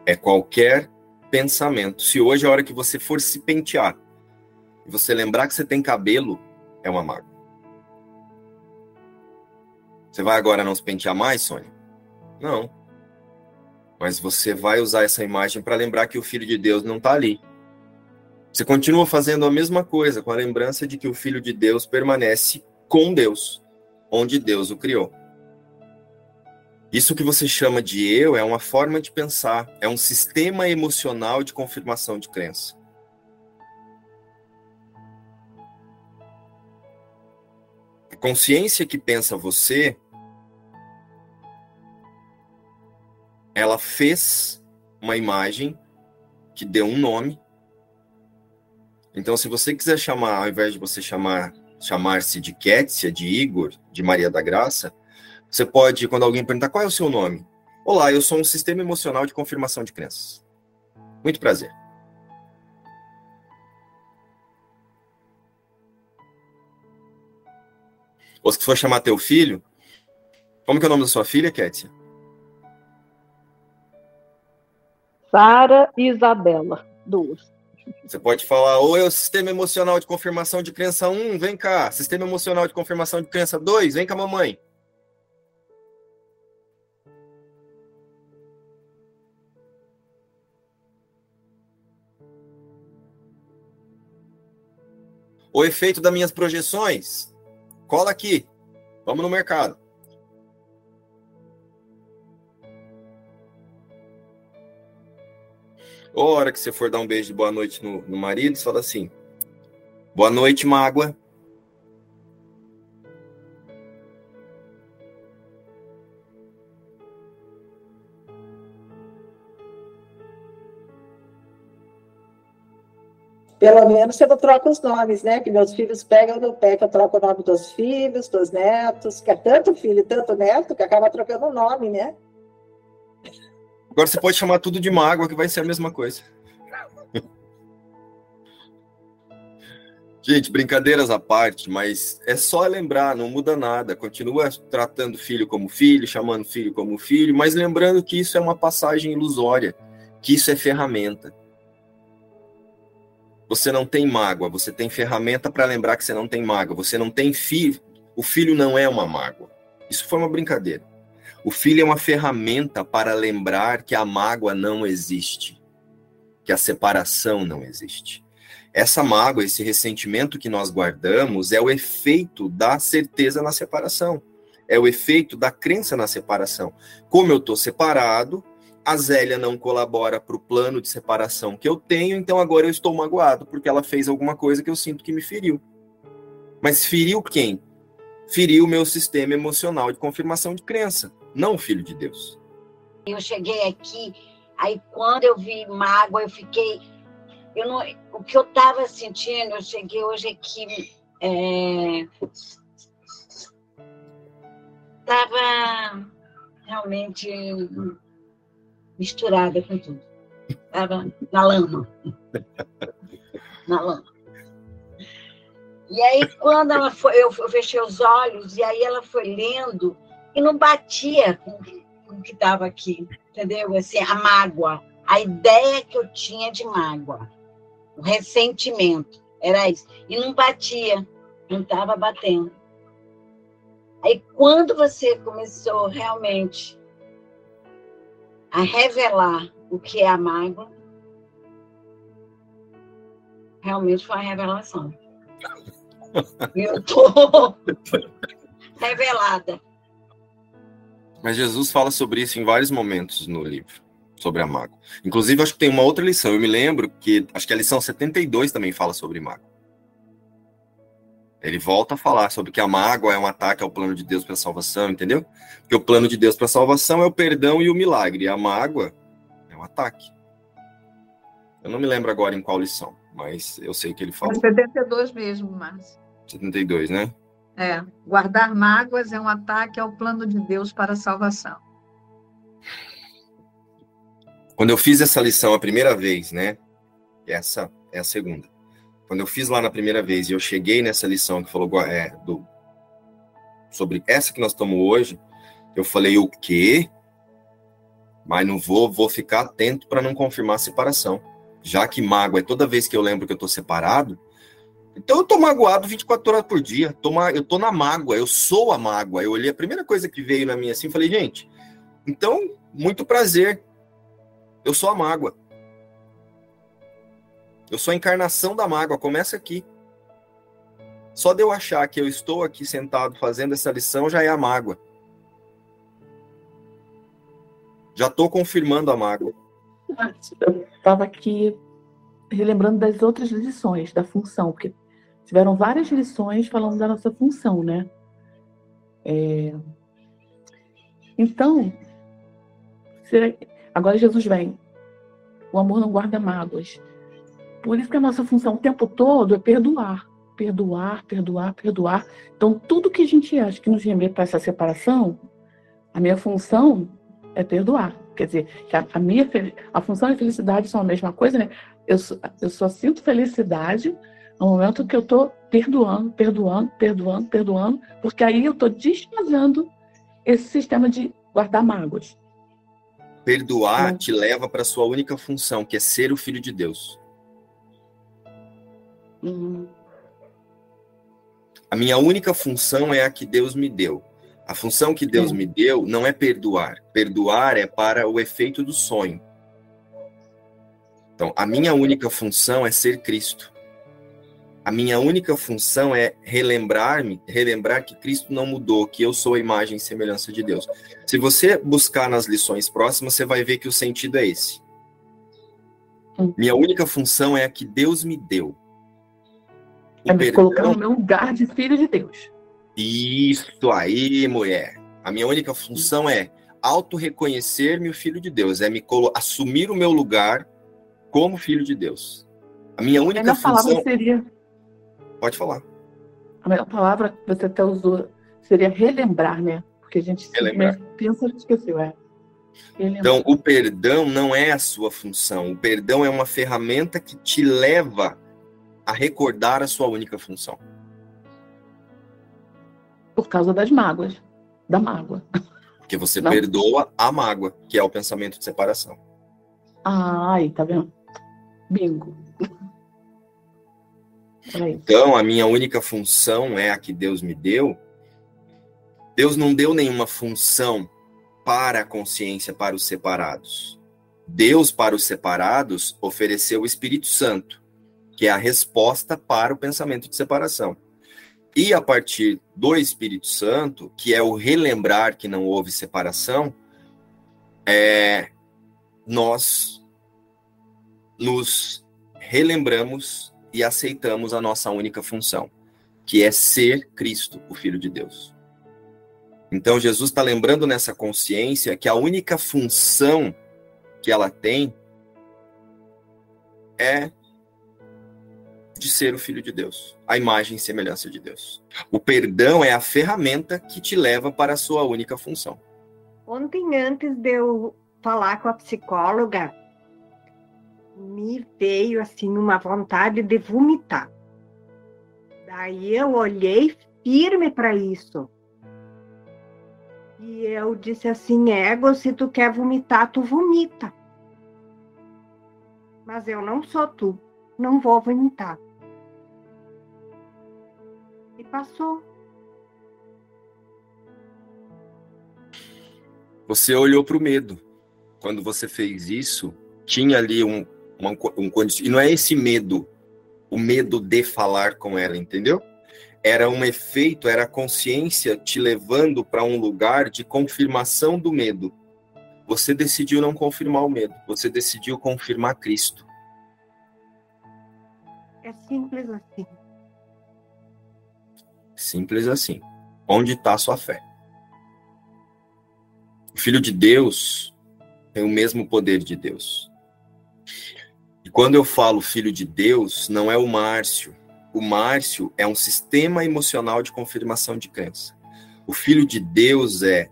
é qualquer pensamento. Se hoje é a hora que você for se pentear e você lembrar que você tem cabelo, é uma mágoa. Você vai agora não se pentear mais, Sônia? Não. Mas você vai usar essa imagem para lembrar que o Filho de Deus não está ali. Você continua fazendo a mesma coisa com a lembrança de que o Filho de Deus permanece com Deus, onde Deus o criou. Isso que você chama de eu é uma forma de pensar, é um sistema emocional de confirmação de crença. A consciência que pensa você, ela fez uma imagem que deu um nome. Então, se você quiser chamar, ao invés de você chamar chamar-se de Kétia, de Igor, de Maria da Graça, você pode, quando alguém perguntar qual é o seu nome, Olá, eu sou um sistema emocional de confirmação de crenças. Muito prazer. Ou se for chamar teu filho, como que é o nome da sua filha, Kétia? Sara Isabela, duas. Você pode falar, ou é o sistema emocional de confirmação de crença 1, vem cá. Sistema emocional de confirmação de crença 2, vem cá, mamãe. O efeito das minhas projeções. Cola aqui. Vamos no mercado. Ou a hora que você for dar um beijo de boa noite no, no marido, você fala assim: Boa noite, mágoa. Pelo menos você não troca os nomes, né? Que meus filhos pegam no pé, que eu troco o nome dos filhos, dos netos, que é tanto filho, tanto neto, que acaba trocando o nome, né? Agora você pode chamar tudo de mágoa, que vai ser a mesma coisa. Gente, brincadeiras à parte, mas é só lembrar, não muda nada. Continua tratando filho como filho, chamando filho como filho, mas lembrando que isso é uma passagem ilusória, que isso é ferramenta. Você não tem mágoa, você tem ferramenta para lembrar que você não tem mágoa. Você não tem filho. O filho não é uma mágoa. Isso foi uma brincadeira. O filho é uma ferramenta para lembrar que a mágoa não existe, que a separação não existe. Essa mágoa, esse ressentimento que nós guardamos é o efeito da certeza na separação. É o efeito da crença na separação. Como eu estou separado, a Zélia não colabora para o plano de separação que eu tenho, então agora eu estou magoado porque ela fez alguma coisa que eu sinto que me feriu. Mas feriu quem? Feriu o meu sistema emocional de confirmação de crença, não o filho de Deus. Eu cheguei aqui, aí quando eu vi mágoa, eu fiquei. Eu não, o que eu estava sentindo, eu cheguei hoje aqui. Estava é, realmente misturada com tudo. Estava na lama. Na lama. E aí, quando ela foi, eu, fechei os olhos, e aí ela foi lendo, e não batia com, o que estava aqui, entendeu? Assim, a mágoa, a ideia que eu tinha de mágoa, o ressentimento, era isso. E não batia, não estava batendo. Aí, quando você começou realmente a revelar o que é a mágoa, realmente foi uma revelação. Eu estou revelada. Mas Jesus fala sobre isso em vários momentos no livro, sobre a mágoa. Inclusive, acho que tem uma outra lição. Eu me lembro que, acho que a lição 72 também fala sobre mágoa. Ele volta a falar sobre que a mágoa é um ataque ao plano de Deus para a salvação, entendeu? Porque o plano de Deus para a salvação é o perdão e o milagre. E a mágoa é um ataque. Eu não me lembro agora em qual lição, mas eu sei que ele fala. 72 mesmo, Márcio. 72, né? É. Guardar mágoas é um ataque ao plano de Deus para a salvação. Quando eu fiz essa lição a primeira vez, né? Essa é a segunda. Quando eu fiz lá na primeira vez e eu cheguei nessa lição que falou é, do, sobre essa que nós estamos hoje, eu falei o quê? Mas não vou, vou ficar atento para não confirmar a separação. Já que mágoa é toda vez que eu lembro que eu estou separado, então eu tô magoado 24 horas por dia. Tô, eu tô na mágoa, eu sou a mágoa. Eu olhei a primeira coisa que veio na minha assim, falei, gente, então, muito prazer. Eu sou a mágoa. Eu sou a encarnação da mágoa, começa aqui. Só de eu achar que eu estou aqui sentado fazendo essa lição já é a mágoa. Já estou confirmando a mágoa. Eu estava aqui relembrando das outras lições da função, porque tiveram várias lições falando da nossa função, né? É... Então, será... agora Jesus vem. O amor não guarda mágoas. Por isso que a nossa função o tempo todo é perdoar, perdoar, perdoar, perdoar. Então, tudo que a gente acha que nos remete para essa separação, a minha função é perdoar. Quer dizer, que a, a, minha a função e a felicidade são a mesma coisa, né? Eu, eu só sinto felicidade no momento que eu estou perdoando, perdoando, perdoando, perdoando, porque aí eu estou desfazendo esse sistema de guardar mágoas. Perdoar então, te leva para a sua única função, que é ser o filho de Deus. Uhum. A minha única função é a que Deus me deu. A função que Deus me deu não é perdoar. Perdoar é para o efeito do sonho. Então, a minha única função é ser Cristo. A minha única função é relembrar-me, relembrar que Cristo não mudou, que eu sou a imagem e semelhança de Deus. Se você buscar nas lições próximas, você vai ver que o sentido é esse. Minha única função é a que Deus me deu. O é me perdão... colocar no meu lugar de filho de Deus. Isso aí, mulher. A minha única função é auto-reconhecer-me o filho de Deus, é me assumir o meu lugar como filho de Deus. A minha única a função. palavra seria. Pode falar. A melhor palavra que você até usou seria relembrar, né? Porque a gente relembrar. pensa e esqueceu, é. Então, o perdão não é a sua função. O perdão é uma ferramenta que te leva a recordar a sua única função. Por causa das mágoas, da mágoa. Porque você não. perdoa a mágoa, que é o pensamento de separação. Ah, aí, tá vendo? Bingo. Então, a minha única função é a que Deus me deu. Deus não deu nenhuma função para a consciência para os separados. Deus, para os separados, ofereceu o Espírito Santo, que é a resposta para o pensamento de separação. E a partir do Espírito Santo, que é o relembrar que não houve separação, é, nós nos relembramos e aceitamos a nossa única função, que é ser Cristo, o Filho de Deus. Então, Jesus está lembrando nessa consciência que a única função que ela tem é de ser o Filho de Deus, a imagem e semelhança de Deus. O perdão é a ferramenta que te leva para a sua única função. Ontem, antes de eu falar com a psicóloga, me veio assim uma vontade de vomitar. Daí eu olhei firme para isso. E eu disse assim: ego, se tu quer vomitar, tu vomita. Mas eu não sou tu, não vou vomitar. E passou. Você olhou para o medo. Quando você fez isso, tinha ali um, uma, um e não é esse medo, o medo de falar com ela, entendeu? era um efeito, era a consciência te levando para um lugar de confirmação do medo. Você decidiu não confirmar o medo, você decidiu confirmar Cristo. É simples assim. Simples assim. Onde está a sua fé? O Filho de Deus tem o mesmo poder de Deus. E quando eu falo Filho de Deus, não é o Márcio, o Márcio é um sistema emocional de confirmação de crença. O Filho de Deus é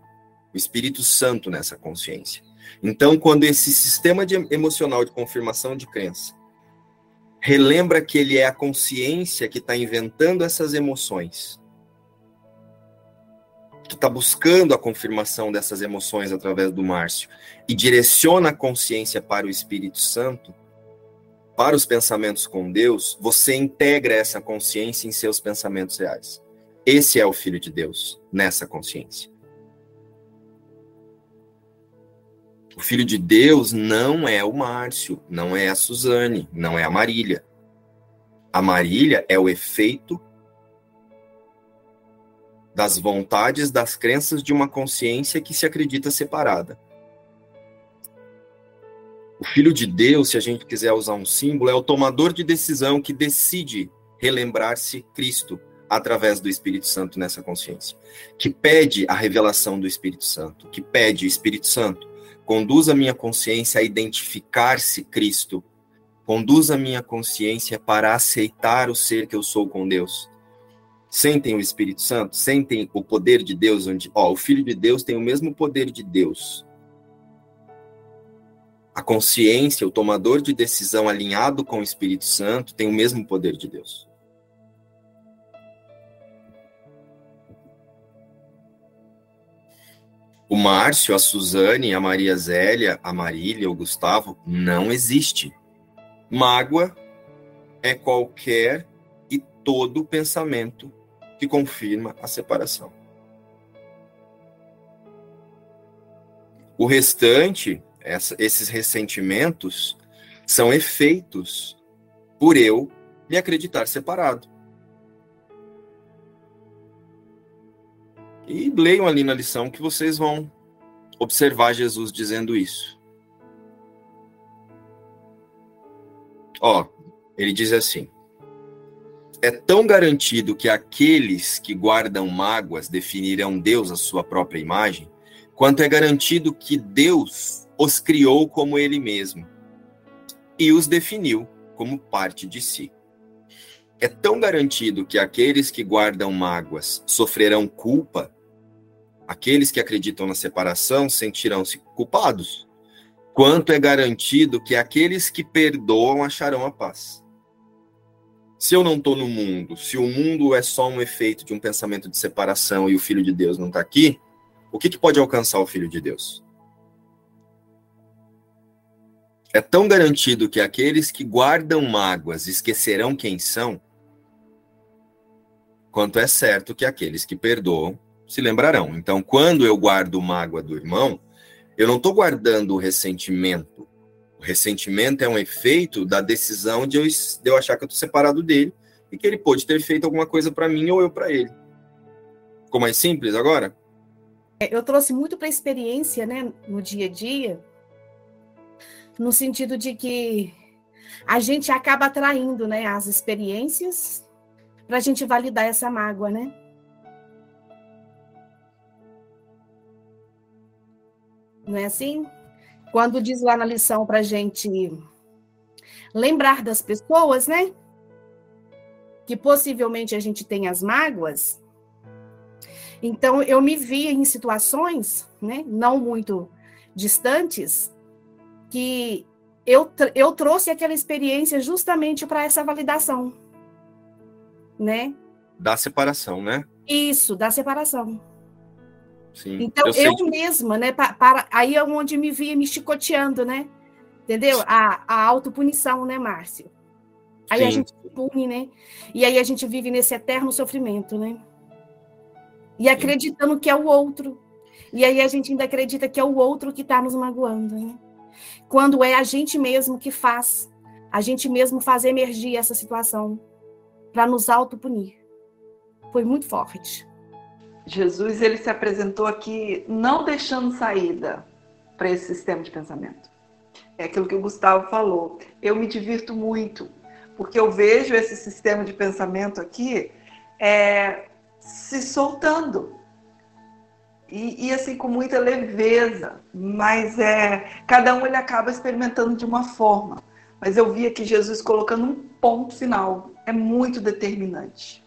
o Espírito Santo nessa consciência. Então, quando esse sistema de emocional de confirmação de crença relembra que ele é a consciência que está inventando essas emoções, que está buscando a confirmação dessas emoções através do Márcio e direciona a consciência para o Espírito Santo, para os pensamentos com Deus, você integra essa consciência em seus pensamentos reais. Esse é o Filho de Deus, nessa consciência. O Filho de Deus não é o Márcio, não é a Suzane, não é a Marília. A Marília é o efeito das vontades, das crenças de uma consciência que se acredita separada. O Filho de Deus, se a gente quiser usar um símbolo, é o tomador de decisão que decide relembrar-se Cristo através do Espírito Santo nessa consciência, que pede a revelação do Espírito Santo, que pede, Espírito Santo, conduz a minha consciência a identificar-se Cristo, conduz a minha consciência para aceitar o ser que eu sou com Deus. Sentem o Espírito Santo, sentem o poder de Deus, onde, ó, o Filho de Deus tem o mesmo poder de Deus, a consciência, o tomador de decisão alinhado com o Espírito Santo, tem o mesmo poder de Deus. O Márcio, a Suzane, a Maria Zélia, a Marília, o Gustavo, não existe. Mágoa é qualquer e todo pensamento que confirma a separação. O restante essa, esses ressentimentos são efeitos por eu em acreditar separado. E leiam ali na lição que vocês vão observar Jesus dizendo isso. Ó, ele diz assim: É tão garantido que aqueles que guardam mágoas definirão Deus à sua própria imagem, quanto é garantido que Deus os criou como ele mesmo e os definiu como parte de si. É tão garantido que aqueles que guardam mágoas sofrerão culpa aqueles que acreditam na separação sentirão-se culpados, quanto é garantido que aqueles que perdoam acharão a paz. Se eu não estou no mundo, se o mundo é só um efeito de um pensamento de separação e o Filho de Deus não está aqui, o que, que pode alcançar o Filho de Deus? É tão garantido que aqueles que guardam mágoas esquecerão quem são, quanto é certo que aqueles que perdoam se lembrarão. Então, quando eu guardo mágoa do irmão, eu não estou guardando o ressentimento. O ressentimento é um efeito da decisão de eu, de eu achar que eu estou separado dele e que ele pode ter feito alguma coisa para mim ou eu para ele. Ficou mais simples agora? É, eu trouxe muito para a experiência, né, no dia a dia, no sentido de que a gente acaba atraindo, né, as experiências para a gente validar essa mágoa, né? Não é assim? Quando diz lá na lição para a gente lembrar das pessoas, né? Que possivelmente a gente tem as mágoas. Então, eu me via em situações, né, não muito distantes, que eu, eu trouxe aquela experiência justamente para essa validação, né? Da separação, né? Isso, da separação. Sim, então, eu, eu mesma, né? Para, para, aí é onde me via me chicoteando, né? Entendeu? A, a autopunição, né, Márcio? Aí Sim. a gente pune, né? E aí a gente vive nesse eterno sofrimento, né? E acreditando que é o outro. E aí a gente ainda acredita que é o outro que está nos magoando, né? Quando é a gente mesmo que faz, a gente mesmo faz emergir essa situação para nos autopunir. Foi muito forte. Jesus ele se apresentou aqui não deixando saída para esse sistema de pensamento. É aquilo que o Gustavo falou. Eu me divirto muito, porque eu vejo esse sistema de pensamento aqui é, se soltando. E, e, assim com muita leveza, mas é cada um ele acaba experimentando de uma forma. Mas eu vi aqui Jesus colocando um ponto final, é muito determinante.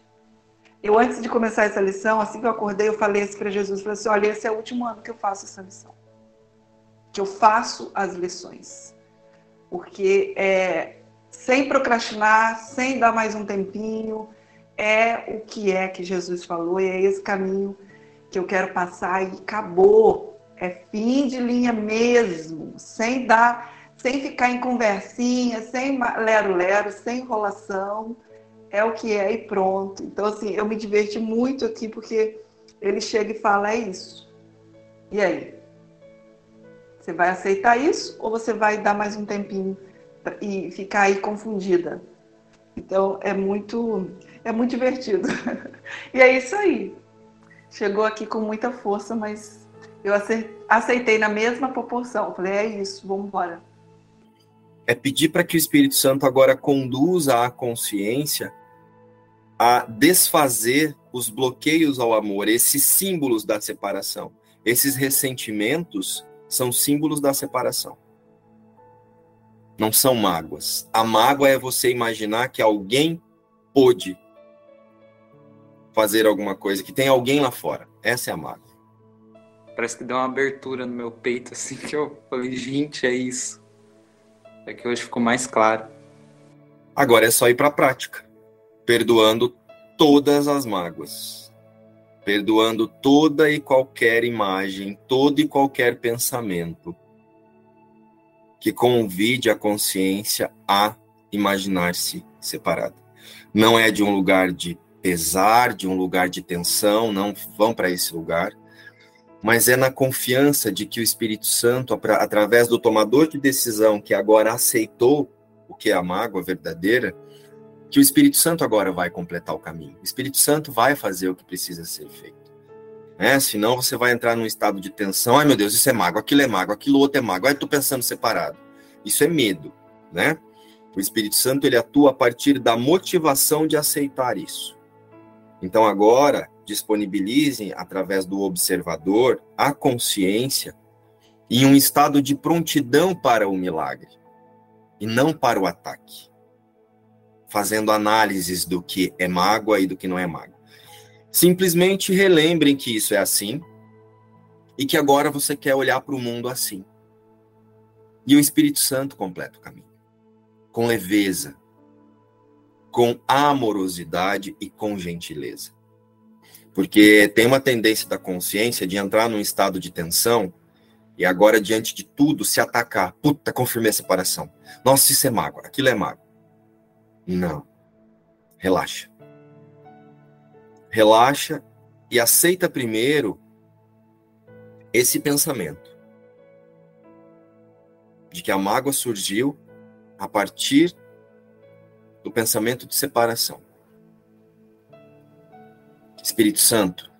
Eu, antes de começar essa lição, assim que eu acordei, eu falei assim para Jesus, falei assim, olha, esse é o último ano que eu faço essa lição. Que eu faço as lições. Porque é, sem procrastinar, sem dar mais um tempinho, é o que é que Jesus falou e é esse caminho que eu quero passar e acabou. É fim de linha mesmo, sem dar, sem ficar em conversinha, sem lero-lero, sem enrolação é o que é e pronto. Então, assim, eu me diverti muito aqui porque ele chega e fala: é isso. E aí? Você vai aceitar isso ou você vai dar mais um tempinho e ficar aí confundida? Então, é muito, é muito divertido. e é isso aí. Chegou aqui com muita força, mas eu aceitei na mesma proporção. Falei: é isso, vamos embora. É pedir para que o Espírito Santo agora conduza a consciência a desfazer os bloqueios ao amor, esses símbolos da separação. Esses ressentimentos são símbolos da separação. Não são mágoas. A mágoa é você imaginar que alguém pôde fazer alguma coisa, que tem alguém lá fora. Essa é a mágoa. Parece que deu uma abertura no meu peito, assim, que eu falei, gente, é isso. É que hoje ficou mais claro. Agora é só ir para a prática perdoando todas as mágoas, perdoando toda e qualquer imagem, todo e qualquer pensamento que convide a consciência a imaginar-se separada. Não é de um lugar de pesar, de um lugar de tensão, não vão para esse lugar, mas é na confiança de que o Espírito Santo, através do tomador de decisão que agora aceitou o que é a mágoa verdadeira, que o Espírito Santo agora vai completar o caminho. O Espírito Santo vai fazer o que precisa ser feito. Né? Senão você vai entrar num estado de tensão. Ai meu Deus, isso é mago, aquilo é mago, aquilo outro é mago. Ai, tô pensando separado. Isso é medo, né? O Espírito Santo ele atua a partir da motivação de aceitar isso. Então agora disponibilizem através do observador a consciência em um estado de prontidão para o milagre e não para o ataque, fazendo análises do que é mágoa e do que não é mágoa. Simplesmente relembrem que isso é assim e que agora você quer olhar para o mundo assim. E o Espírito Santo completa o caminho com leveza, com amorosidade e com gentileza. Porque tem uma tendência da consciência de entrar num estado de tensão e agora, diante de tudo, se atacar. Puta, confirmei a separação. Nossa, isso é mágoa, aquilo é mágoa. Não. Relaxa. Relaxa e aceita primeiro esse pensamento de que a mágoa surgiu a partir do pensamento de separação. Espírito Santo,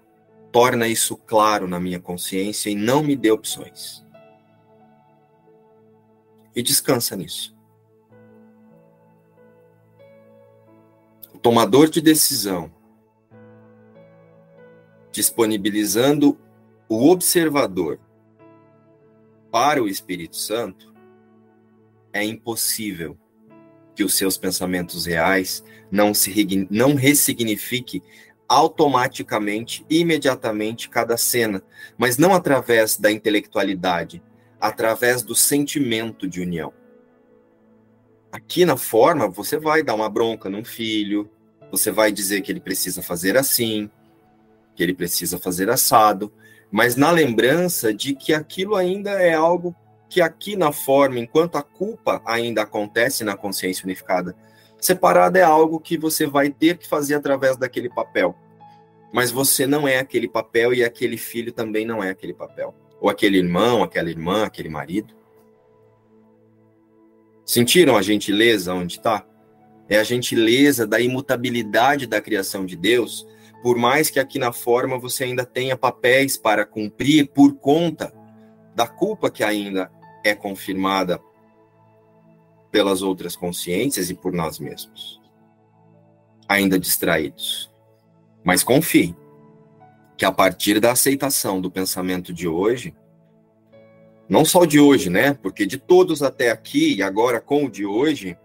torna isso claro na minha consciência e não me dê opções. E descansa nisso. O tomador de decisão, disponibilizando o observador para o Espírito Santo, é impossível que os seus pensamentos reais não se não ressignifique automaticamente, imediatamente cada cena, mas não através da intelectualidade, através do sentimento de união. Aqui na forma, você vai dar uma bronca num filho, você vai dizer que ele precisa fazer assim, que ele precisa fazer assado, mas na lembrança de que aquilo ainda é algo que aqui na forma, enquanto a culpa ainda acontece na consciência unificada, separada é algo que você vai ter que fazer através daquele papel. Mas você não é aquele papel e aquele filho também não é aquele papel. Ou aquele irmão, aquela irmã, aquele marido. Sentiram a gentileza onde está? É a gentileza da imutabilidade da criação de Deus, por mais que aqui na forma você ainda tenha papéis para cumprir por conta da culpa que ainda é confirmada pelas outras consciências e por nós mesmos, ainda distraídos. Mas confie que a partir da aceitação do pensamento de hoje, não só de hoje, né? Porque de todos até aqui e agora com o de hoje,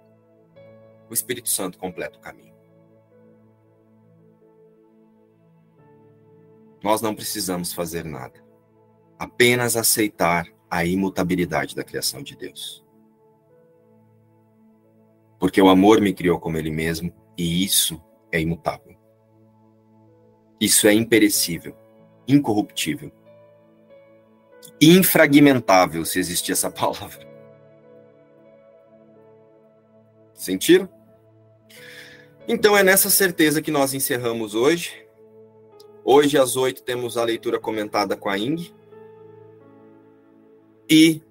o Espírito Santo completa o caminho. Nós não precisamos fazer nada. Apenas aceitar a imutabilidade da criação de Deus. Porque o amor me criou como ele mesmo e isso é imutável. Isso é imperecível, incorruptível, infragmentável, se existir essa palavra. Sentiram? Então é nessa certeza que nós encerramos hoje. Hoje às oito temos a leitura comentada com a Ing. E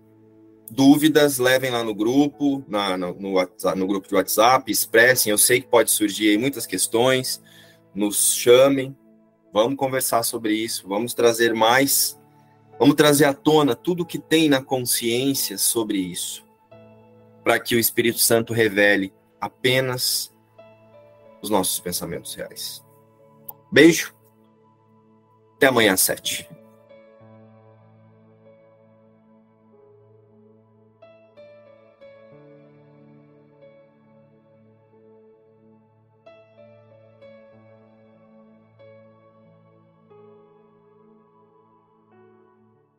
dúvidas, levem lá no grupo, na, no, no, WhatsApp, no grupo de WhatsApp, expressem. Eu sei que pode surgir muitas questões, nos chamem, vamos conversar sobre isso, vamos trazer mais, vamos trazer à tona tudo que tem na consciência sobre isso, para que o Espírito Santo revele apenas os nossos pensamentos reais. Beijo, até amanhã às sete.